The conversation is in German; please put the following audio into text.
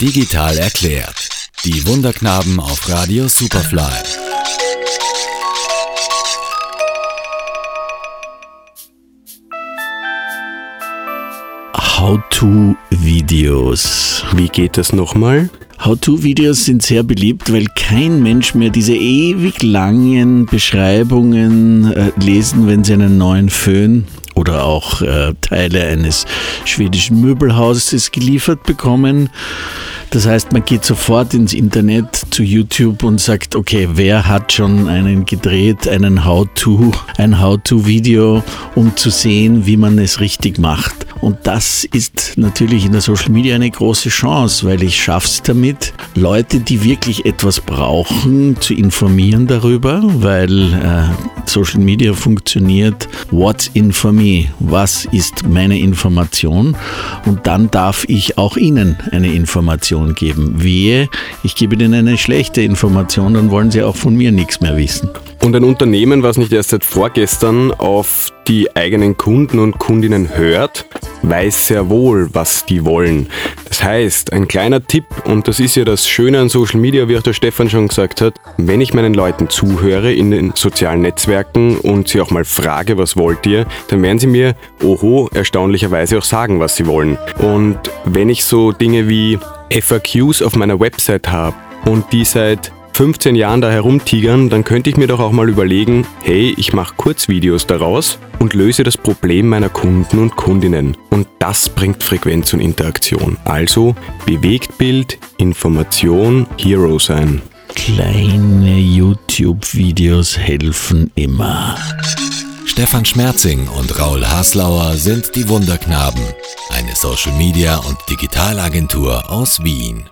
Digital erklärt. Die Wunderknaben auf Radio Superfly. How-to-Videos. Wie geht das nochmal? How-to-Videos sind sehr beliebt, weil kein Mensch mehr diese ewig langen Beschreibungen äh, lesen, wenn sie einen neuen Föhn oder auch äh, Teile eines schwedischen Möbelhauses geliefert bekommen. Das heißt, man geht sofort ins Internet zu YouTube und sagt, okay, wer hat schon einen gedreht, einen How-to, ein How-to-Video, um zu sehen, wie man es richtig macht. Und das ist natürlich in der Social Media eine große Chance, weil ich schaffe es damit, Leute, die wirklich etwas brauchen, zu informieren darüber, weil äh, Social Media funktioniert. What's in for me? Was ist meine Information? Und dann darf ich auch Ihnen eine Information geben. Wehe, ich gebe Ihnen eine schlechte Information, dann wollen Sie auch von mir nichts mehr wissen. Und ein Unternehmen, was nicht erst seit vorgestern auf die eigenen Kunden und Kundinnen hört, weiß sehr wohl, was die wollen. Das heißt, ein kleiner Tipp, und das ist ja das Schöne an Social Media, wie auch der Stefan schon gesagt hat, wenn ich meinen Leuten zuhöre in den sozialen Netzwerken und sie auch mal frage, was wollt ihr, dann werden sie mir, oho, erstaunlicherweise auch sagen, was sie wollen. Und wenn ich so Dinge wie FAQs auf meiner Website habe und die seit 15 Jahren da herumtigern, dann könnte ich mir doch auch mal überlegen, hey, ich mache Kurzvideos daraus und löse das Problem meiner Kunden und Kundinnen. Und das bringt Frequenz und Interaktion. Also Bewegtbild, Information, Hero sein. Kleine YouTube-Videos helfen immer. Stefan Schmerzing und Raul Haslauer sind die Wunderknaben, eine Social Media und Digitalagentur aus Wien.